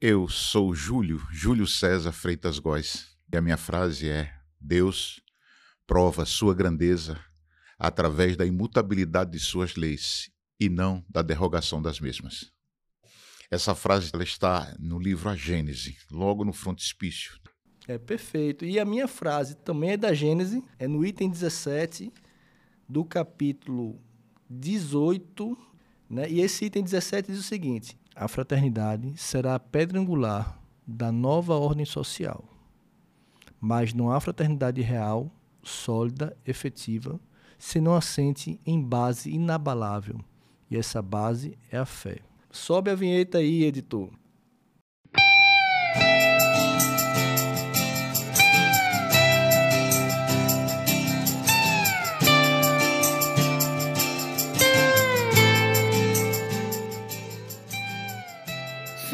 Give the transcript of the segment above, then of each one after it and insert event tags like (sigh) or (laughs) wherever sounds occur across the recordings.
Eu sou Júlio, Júlio César Freitas Góes, e a minha frase é: Deus prova sua grandeza através da imutabilidade de suas leis e não da derrogação das mesmas. Essa frase ela está no livro A Gênese, logo no frontispício. É perfeito. E a minha frase também é da Gênese, é no item 17 do capítulo 18, né? E esse item 17 diz o seguinte: a fraternidade será a pedra angular da nova ordem social. Mas não há fraternidade real, sólida, efetiva, se não assente em base inabalável. E essa base é a fé. Sobe a vinheta aí, editor.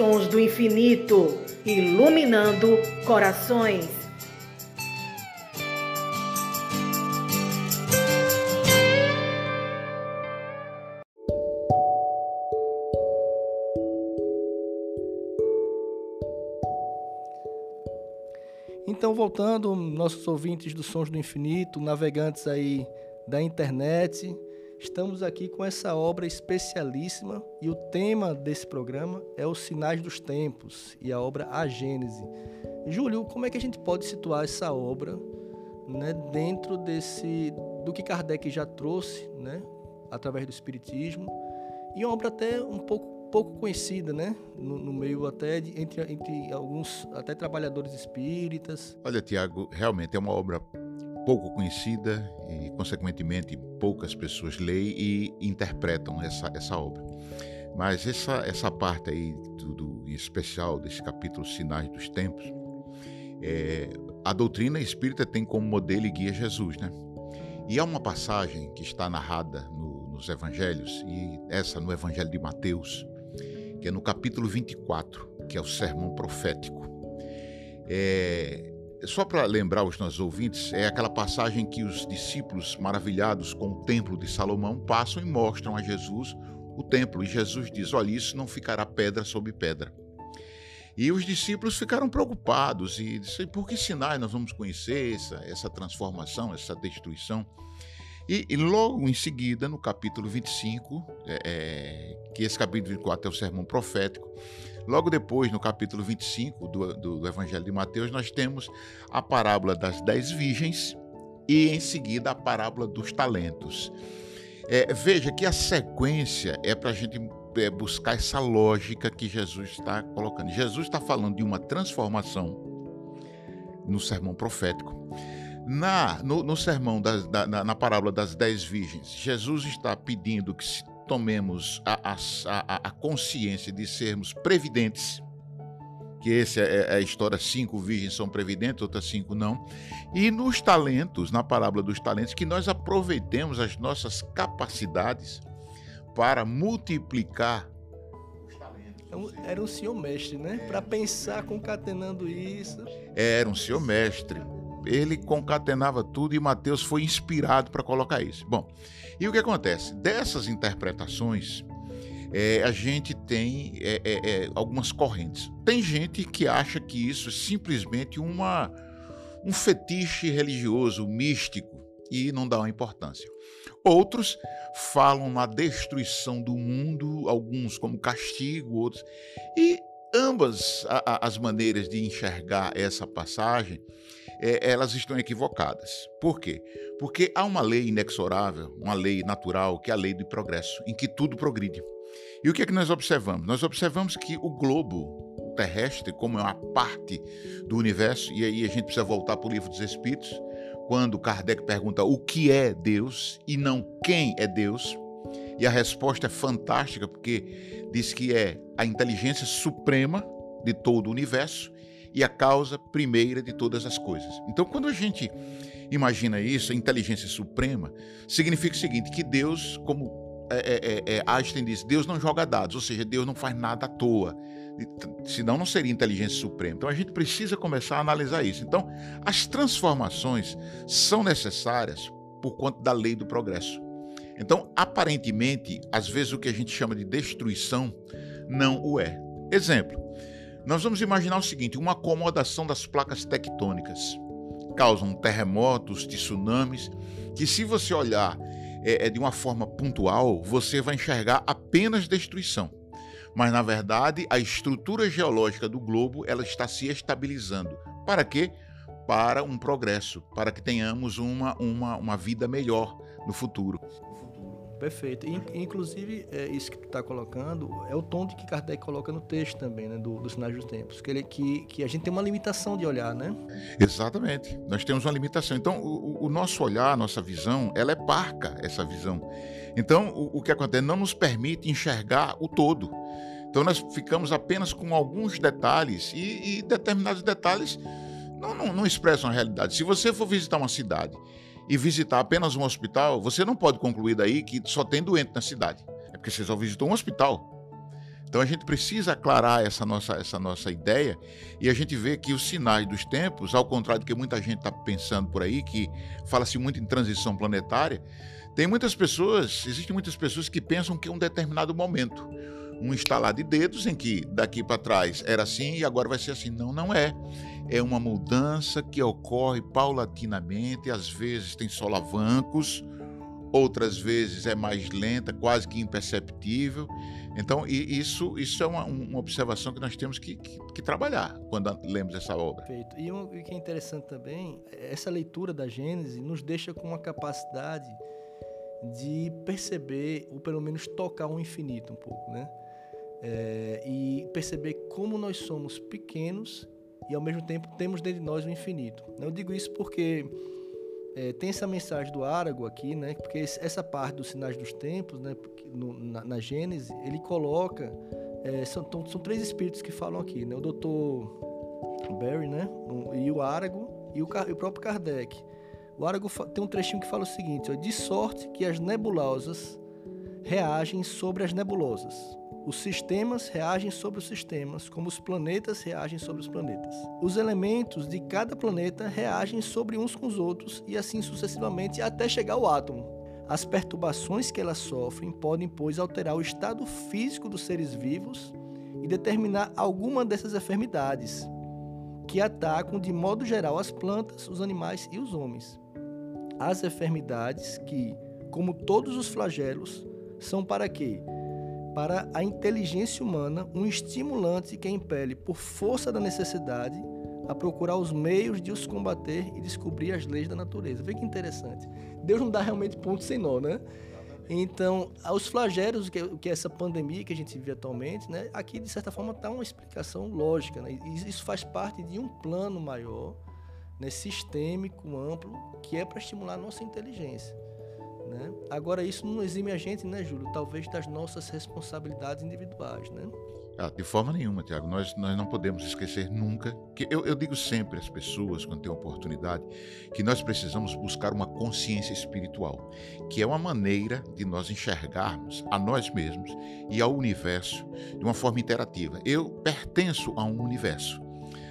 Sons do infinito, iluminando corações. Então, voltando, nossos ouvintes dos Sons do Infinito, navegantes aí da internet, Estamos aqui com essa obra especialíssima e o tema desse programa é os sinais dos tempos e a obra A Gênese. Júlio, como é que a gente pode situar essa obra né, dentro desse do que Kardec já trouxe, né, através do espiritismo e uma obra até um pouco pouco conhecida, né, no, no meio até de, entre, entre alguns até trabalhadores espíritas. Olha, Tiago, realmente é uma obra pouco conhecida e, consequentemente, poucas pessoas leem e interpretam essa, essa obra. Mas essa, essa parte aí, do, do em especial desse capítulo Sinais dos Tempos, é, a doutrina espírita tem como modelo e guia Jesus, né? E há uma passagem que está narrada no, nos evangelhos, e essa no evangelho de Mateus, que é no capítulo 24, que é o sermão profético. É, só para lembrar os nossos ouvintes, é aquela passagem que os discípulos, maravilhados com o templo de Salomão, passam e mostram a Jesus o templo. E Jesus diz: Olha, isso não ficará pedra sobre pedra. E os discípulos ficaram preocupados e disseram: Por que sinais nós vamos conhecer essa, essa transformação, essa destruição? E, e, logo em seguida, no capítulo 25, é, é, que esse capítulo 24 é o sermão profético, Logo depois, no capítulo 25 do, do, do Evangelho de Mateus, nós temos a parábola das dez virgens e, em seguida, a parábola dos talentos. É, veja que a sequência é para a gente é, buscar essa lógica que Jesus está colocando. Jesus está falando de uma transformação no sermão profético. Na, no, no sermão, da, na, na parábola das dez virgens, Jesus está pedindo que se tomemos a, a, a, consciência de sermos previdentes, que essa é, é a história, cinco virgens são previdentes, outras cinco não, e nos talentos, na parábola dos talentos, que nós aproveitemos as nossas capacidades para multiplicar os talentos. Era um senhor mestre, né? Para pensar concatenando isso. Era um senhor mestre. Ele concatenava tudo e Mateus foi inspirado para colocar isso. Bom, e o que acontece? Dessas interpretações, é, a gente tem é, é, é, algumas correntes. Tem gente que acha que isso é simplesmente uma, um fetiche religioso, místico, e não dá uma importância. Outros falam na destruição do mundo, alguns como castigo, outros. E ambas a, a, as maneiras de enxergar essa passagem é, elas estão equivocadas. Por quê? Porque há uma lei inexorável, uma lei natural, que é a lei do progresso, em que tudo progride. E o que é que nós observamos? Nós observamos que o globo terrestre, como é uma parte do universo, e aí a gente precisa voltar para o livro dos Espíritos, quando Kardec pergunta o que é Deus e não quem é Deus, e a resposta é fantástica, porque diz que é a inteligência suprema de todo o universo e a causa primeira de todas as coisas. Então, quando a gente imagina isso, a inteligência suprema, significa o seguinte: que Deus, como é, é, é, é Einstein diz, Deus não joga dados, ou seja, Deus não faz nada à toa. Senão não seria inteligência suprema. Então a gente precisa começar a analisar isso. Então, as transformações são necessárias por conta da lei do progresso. Então, aparentemente, às vezes o que a gente chama de destruição não o é. Exemplo: Nós vamos imaginar o seguinte: uma acomodação das placas tectônicas causam terremotos, tsunamis, que se você olhar é, é, de uma forma pontual, você vai enxergar apenas destruição. Mas na verdade, a estrutura geológica do globo ela está se estabilizando. Para quê? Para um progresso, para que tenhamos uma, uma, uma vida melhor no futuro. Perfeito. Inclusive, é, isso que tu está colocando é o tom de que Kardec coloca no texto também, né, do, dos sinais dos tempos, que, ele, que, que a gente tem uma limitação de olhar, né? Exatamente. Nós temos uma limitação. Então, o, o nosso olhar, a nossa visão, ela é parca, essa visão. Então, o, o que acontece? Não nos permite enxergar o todo. Então, nós ficamos apenas com alguns detalhes e, e determinados detalhes não, não, não expressam a realidade. Se você for visitar uma cidade e visitar apenas um hospital, você não pode concluir daí que só tem doente na cidade. É porque você só visitou um hospital. Então a gente precisa aclarar essa nossa, essa nossa ideia e a gente vê que os sinais dos tempos, ao contrário do que muita gente está pensando por aí, que fala-se muito em transição planetária, tem muitas pessoas, existem muitas pessoas que pensam que é um determinado momento, um estalar de dedos em que daqui para trás era assim e agora vai ser assim. Não, não é é uma mudança que ocorre paulatinamente, às vezes tem solavancos, outras vezes é mais lenta, quase que imperceptível. Então, isso, isso é uma, uma observação que nós temos que, que, que, trabalhar quando lemos essa obra. Perfeito. E o que é interessante também, essa leitura da Gênesis nos deixa com uma capacidade de perceber, ou pelo menos tocar o infinito um pouco, né? É, e perceber como nós somos pequenos e ao mesmo tempo temos dentro de nós o infinito. Eu digo isso porque é, tem essa mensagem do Árago aqui, né? Porque essa parte dos sinais dos tempos, né? No, na, na, Gênese, ele coloca é, são, são três espíritos que falam aqui, né? O Doutor Barry, né? E o Árago e o, e o próprio Kardec. O Árago tem um trechinho que fala o seguinte: ó, de sorte que as nebulosas reagem sobre as nebulosas os sistemas reagem sobre os sistemas, como os planetas reagem sobre os planetas. Os elementos de cada planeta reagem sobre uns com os outros e assim sucessivamente até chegar ao átomo. As perturbações que elas sofrem podem, pois, alterar o estado físico dos seres vivos e determinar alguma dessas enfermidades que atacam de modo geral as plantas, os animais e os homens. As enfermidades que, como todos os flagelos, são para quê? Para a inteligência humana um estimulante que impele, por força da necessidade, a procurar os meios de os combater e descobrir as leis da natureza. Vê que interessante. Deus não dá realmente ponto sem nó, né? Então, os flagelos, que, que é essa pandemia que a gente vive atualmente, né? Aqui, de certa forma, está uma explicação lógica, né? Isso faz parte de um plano maior, né? sistêmico, amplo, que é para estimular a nossa inteligência. Né? Agora, isso não exime a gente, né, Júlio? Talvez das nossas responsabilidades individuais, né? Ah, de forma nenhuma, Tiago. Nós, nós não podemos esquecer nunca que eu, eu digo sempre às pessoas, quando tem oportunidade, que nós precisamos buscar uma consciência espiritual, que é uma maneira de nós enxergarmos a nós mesmos e ao universo de uma forma interativa. Eu pertenço a um universo.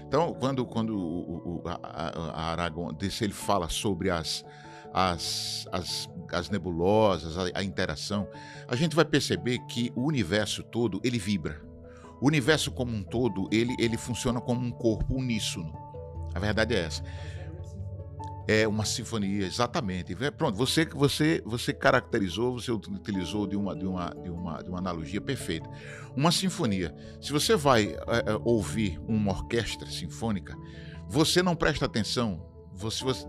Então, quando, quando o, o, a, a Aragão, desse, ele fala sobre as, as, as, as nebulosas, a, a interação, a gente vai perceber que o universo todo ele vibra. O universo como um todo ele, ele funciona como um corpo uníssono. A verdade é essa. É uma sinfonia, exatamente. Pronto, você você você caracterizou, você utilizou de uma de uma de uma, de uma analogia perfeita. Uma sinfonia. Se você vai é, é, ouvir uma orquestra sinfônica, você não presta atenção você, você,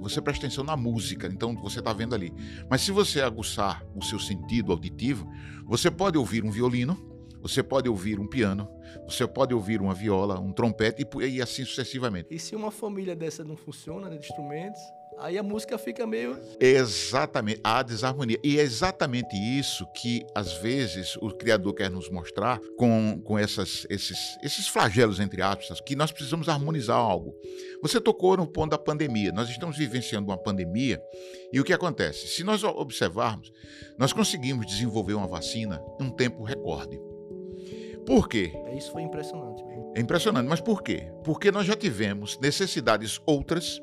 você presta atenção na música, então você está vendo ali. Mas se você aguçar o seu sentido auditivo, você pode ouvir um violino, você pode ouvir um piano, você pode ouvir uma viola, um trompete e, e assim sucessivamente. E se uma família dessa não funciona, né, de instrumentos, Aí a música fica meio. Exatamente, a desarmonia. E é exatamente isso que, às vezes, o Criador quer nos mostrar com, com essas, esses, esses flagelos, entre aspas, que nós precisamos harmonizar algo. Você tocou no ponto da pandemia. Nós estamos vivenciando uma pandemia e o que acontece? Se nós observarmos, nós conseguimos desenvolver uma vacina em um tempo recorde. Por quê? É, isso foi impressionante. É impressionante, mas por quê? Porque nós já tivemos necessidades outras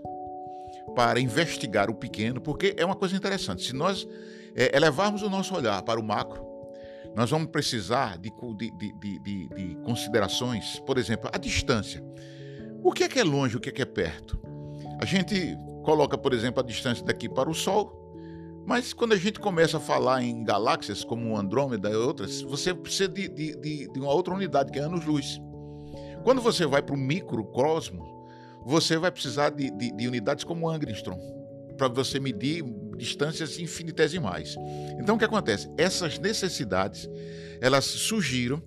para investigar o pequeno, porque é uma coisa interessante. Se nós é, elevarmos o nosso olhar para o macro, nós vamos precisar de, de, de, de, de considerações, por exemplo, a distância. O que é que é longe, o que é que é perto? A gente coloca, por exemplo, a distância daqui para o Sol, mas quando a gente começa a falar em galáxias como Andrômeda e outras, você precisa de uma outra unidade, que é anos-luz. Quando você vai para o microcosmo, você vai precisar de, de, de unidades como Angstrom, para você medir distâncias infinitesimais. Então, o que acontece? Essas necessidades, elas surgiram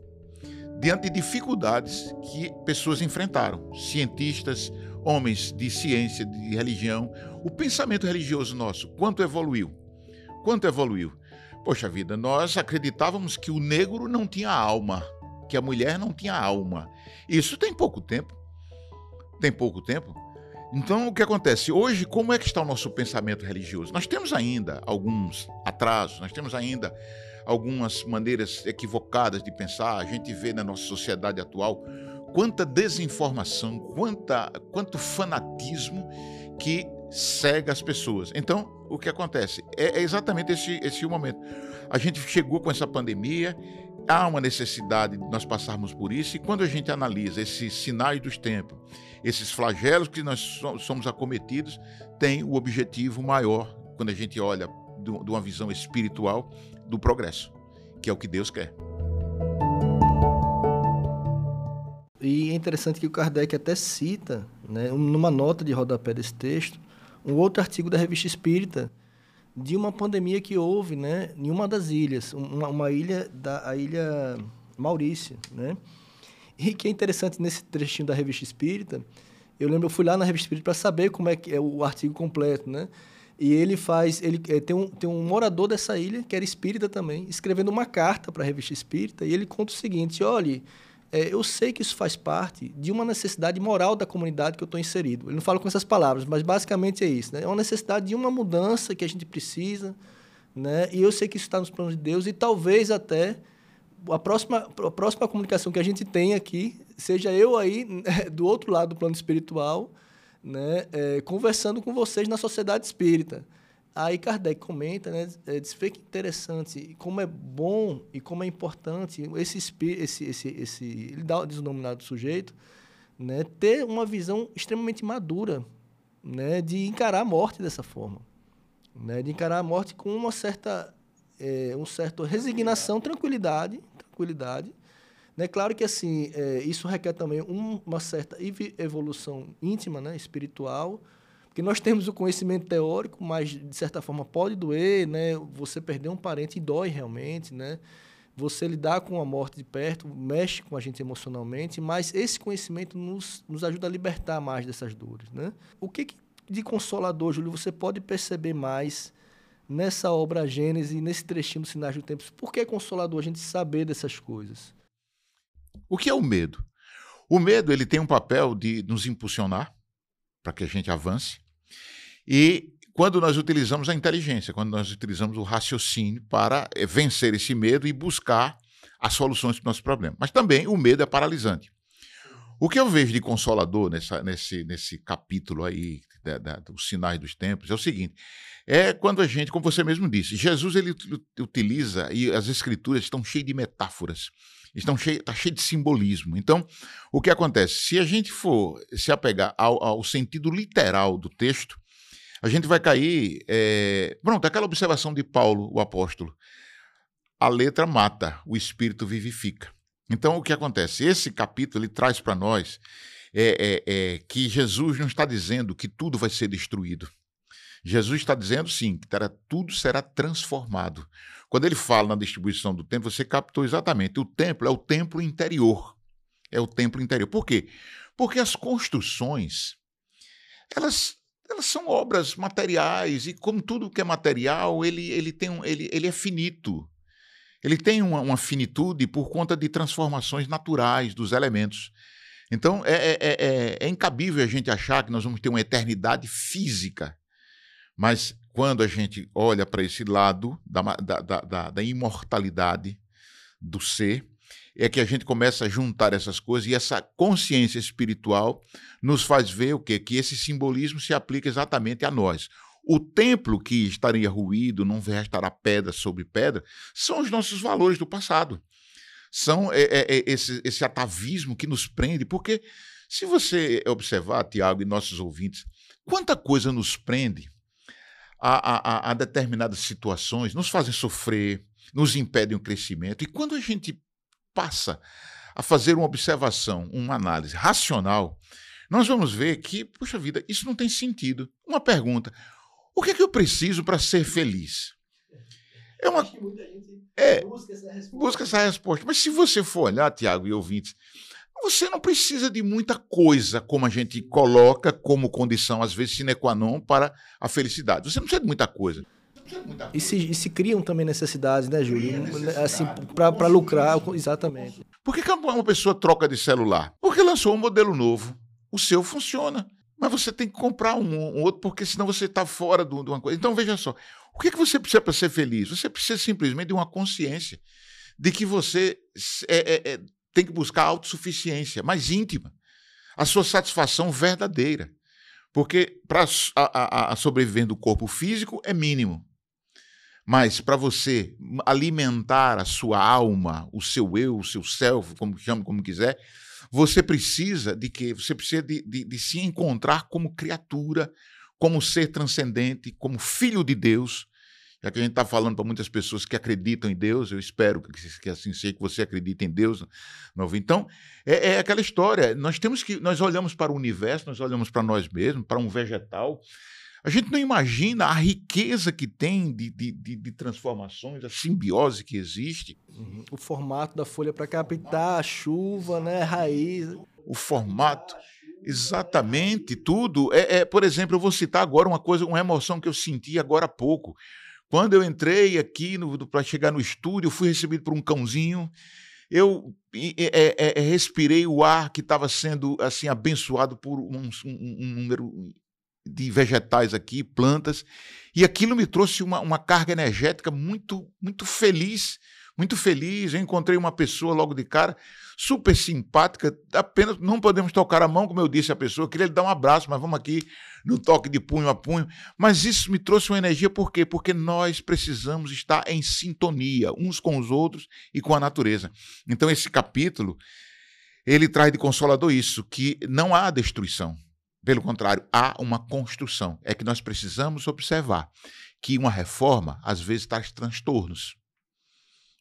diante de dificuldades que pessoas enfrentaram, cientistas, homens de ciência, de religião. O pensamento religioso nosso, quanto evoluiu? Quanto evoluiu? Poxa vida, nós acreditávamos que o negro não tinha alma, que a mulher não tinha alma. Isso tem pouco tempo. Tem pouco tempo. Então, o que acontece? Hoje, como é que está o nosso pensamento religioso? Nós temos ainda alguns atrasos, nós temos ainda algumas maneiras equivocadas de pensar. A gente vê na nossa sociedade atual quanta desinformação, quanta, quanto fanatismo que cega as pessoas. Então, o que acontece? É, é exatamente esse, esse momento. A gente chegou com essa pandemia há uma necessidade de nós passarmos por isso, e quando a gente analisa esses sinais dos tempos, esses flagelos que nós somos acometidos, tem o objetivo maior, quando a gente olha de uma visão espiritual, do progresso, que é o que Deus quer. E é interessante que o Kardec até cita, né, numa nota de rodapé desse texto, um outro artigo da Revista Espírita, de uma pandemia que houve, né, em uma das ilhas, uma, uma ilha da a ilha Maurícia, né? E que é interessante nesse trechinho da Revista Espírita, eu lembro eu fui lá na Revista Espírita para saber como é que é o artigo completo, né? E ele faz, ele é, tem um tem um morador dessa ilha que era espírita também, escrevendo uma carta para a Revista Espírita, e ele conta o seguinte: olhe, é, eu sei que isso faz parte de uma necessidade moral da comunidade que eu estou inserido. Ele não fala com essas palavras, mas basicamente é isso. Né? É uma necessidade de uma mudança que a gente precisa, né? e eu sei que isso está nos planos de Deus, e talvez até a próxima, a próxima comunicação que a gente tem aqui seja eu aí (laughs) do outro lado do plano espiritual, né? É, conversando com vocês na sociedade espírita. Aí Kardec comenta, né, é, diz, que interessante, como é bom e como é importante esse esse esse esse ele dá o denominado sujeito, né, ter uma visão extremamente madura, né, de encarar a morte dessa forma, né, de encarar a morte com uma certa é, um certo resignação, tranquilidade, tranquilidade, né, claro que assim é, isso requer também um, uma certa evolução íntima, né, espiritual, porque nós temos o conhecimento teórico, mas de certa forma pode doer, né? Você perder um parente dói realmente, né? Você lidar com a morte de perto mexe com a gente emocionalmente, mas esse conhecimento nos, nos ajuda a libertar mais dessas dores, né? O que, que de consolador, Júlio, você pode perceber mais nessa obra Gênesis, nesse trechinho do Sinais do Tempo? Por que é consolador a gente saber dessas coisas? O que é o medo? O medo ele tem um papel de nos impulsionar para que a gente avance. E quando nós utilizamos a inteligência, quando nós utilizamos o raciocínio para eh, vencer esse medo e buscar as soluções para o nosso problema. Mas também o medo é paralisante. O que eu vejo de consolador nessa, nesse, nesse capítulo aí, da, da, dos sinais dos tempos, é o seguinte: é quando a gente, como você mesmo disse, Jesus ele utiliza, e as escrituras estão cheias de metáforas, estão cheio, está cheio de simbolismo. Então, o que acontece? Se a gente for se apegar ao, ao sentido literal do texto, a gente vai cair. É... Pronto, aquela observação de Paulo, o apóstolo. A letra mata, o espírito vivifica. Então, o que acontece? Esse capítulo ele traz para nós é, é, é, que Jesus não está dizendo que tudo vai ser destruído. Jesus está dizendo sim, que terá, tudo será transformado. Quando ele fala na distribuição do templo, você captou exatamente. O templo é o templo interior. É o templo interior. Por quê? Porque as construções, elas elas são obras materiais e como tudo que é material, ele, ele, tem um, ele, ele é finito. Ele tem uma, uma finitude por conta de transformações naturais dos elementos. Então, é, é, é, é incabível a gente achar que nós vamos ter uma eternidade física. Mas quando a gente olha para esse lado da, da, da, da imortalidade do ser, é que a gente começa a juntar essas coisas e essa consciência espiritual nos faz ver o quê? Que esse simbolismo se aplica exatamente a nós. o templo que estaria ruído, não restará pedra sobre pedra, são os nossos valores do passado. São é, é, é, esse, esse atavismo que nos prende, porque se você observar, Tiago e nossos ouvintes, quanta coisa nos prende a, a, a determinadas situações, nos fazem sofrer, nos impedem o crescimento. E quando a gente passa a fazer uma observação, uma análise racional, nós vamos ver que, puxa vida, isso não tem sentido. Uma pergunta: o que é que eu preciso para ser feliz? É uma. É, busca essa, busca essa resposta. Mas se você for olhar, Tiago e ouvintes, você não precisa de muita coisa, como a gente coloca como condição, às vezes, sine qua non para a felicidade. Você não precisa de muita coisa. E se, e se, criam também necessidades, né, Júlio? Assim, para lucrar, exatamente. Por que, que uma pessoa troca de celular? Porque lançou um modelo novo. O seu funciona. Mas você tem que comprar um, um outro, porque senão você está fora de uma coisa. Então, veja só. O que, que você precisa para ser feliz? Você precisa simplesmente de uma consciência de que você é, é, é, tem que buscar autossuficiência mais íntima. A sua satisfação verdadeira. Porque para a, a, a sobreviver do corpo físico é mínimo. Mas para você alimentar a sua alma, o seu eu, o seu self, como chame como quiser, você precisa de quê? Você precisa de, de, de se encontrar como criatura, como ser transcendente, como filho de Deus. Já que a gente está falando para muitas pessoas que acreditam em Deus, eu espero que, que assim seja, que você acredite em Deus. Novo. Então, é, é aquela história. Nós temos que. Nós olhamos para o universo, nós olhamos para nós mesmos, para um vegetal, a gente não imagina a riqueza que tem de, de, de, de transformações, a simbiose que existe. Uhum. O formato da folha para captar a chuva, né, a raiz. O formato, exatamente, tudo. É, é, por exemplo, eu vou citar agora uma coisa, uma emoção que eu senti agora há pouco. Quando eu entrei aqui para chegar no estúdio, fui recebido por um cãozinho. Eu é, é, é, respirei o ar que estava sendo assim abençoado por um, um, um número de vegetais aqui, plantas, e aquilo me trouxe uma, uma carga energética muito, muito feliz, muito feliz. Eu encontrei uma pessoa logo de cara, super simpática, apenas não podemos tocar a mão, como eu disse à pessoa, eu queria lhe dar um abraço, mas vamos aqui no toque de punho a punho. Mas isso me trouxe uma energia, por quê? Porque nós precisamos estar em sintonia uns com os outros e com a natureza. Então, esse capítulo, ele traz de consolador isso, que não há destruição. Pelo contrário, há uma construção. É que nós precisamos observar que uma reforma, às vezes, traz transtornos.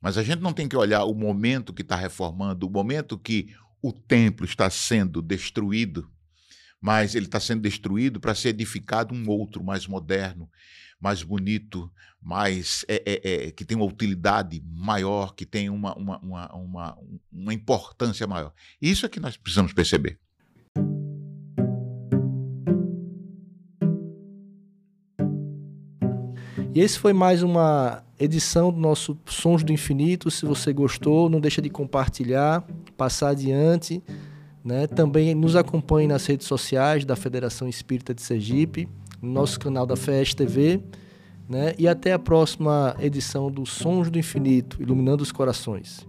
Mas a gente não tem que olhar o momento que está reformando, o momento que o templo está sendo destruído, mas ele está sendo destruído para ser edificado um outro mais moderno, mais bonito, mais é, é, é, que tem uma utilidade maior, que tem uma, uma, uma, uma, uma importância maior. Isso é que nós precisamos perceber. E esse foi mais uma edição do nosso Sons do Infinito. Se você gostou, não deixa de compartilhar, passar adiante. Né? Também nos acompanhe nas redes sociais da Federação Espírita de Sergipe, no nosso canal da FES TV. Né? E até a próxima edição do Sons do Infinito, iluminando os corações.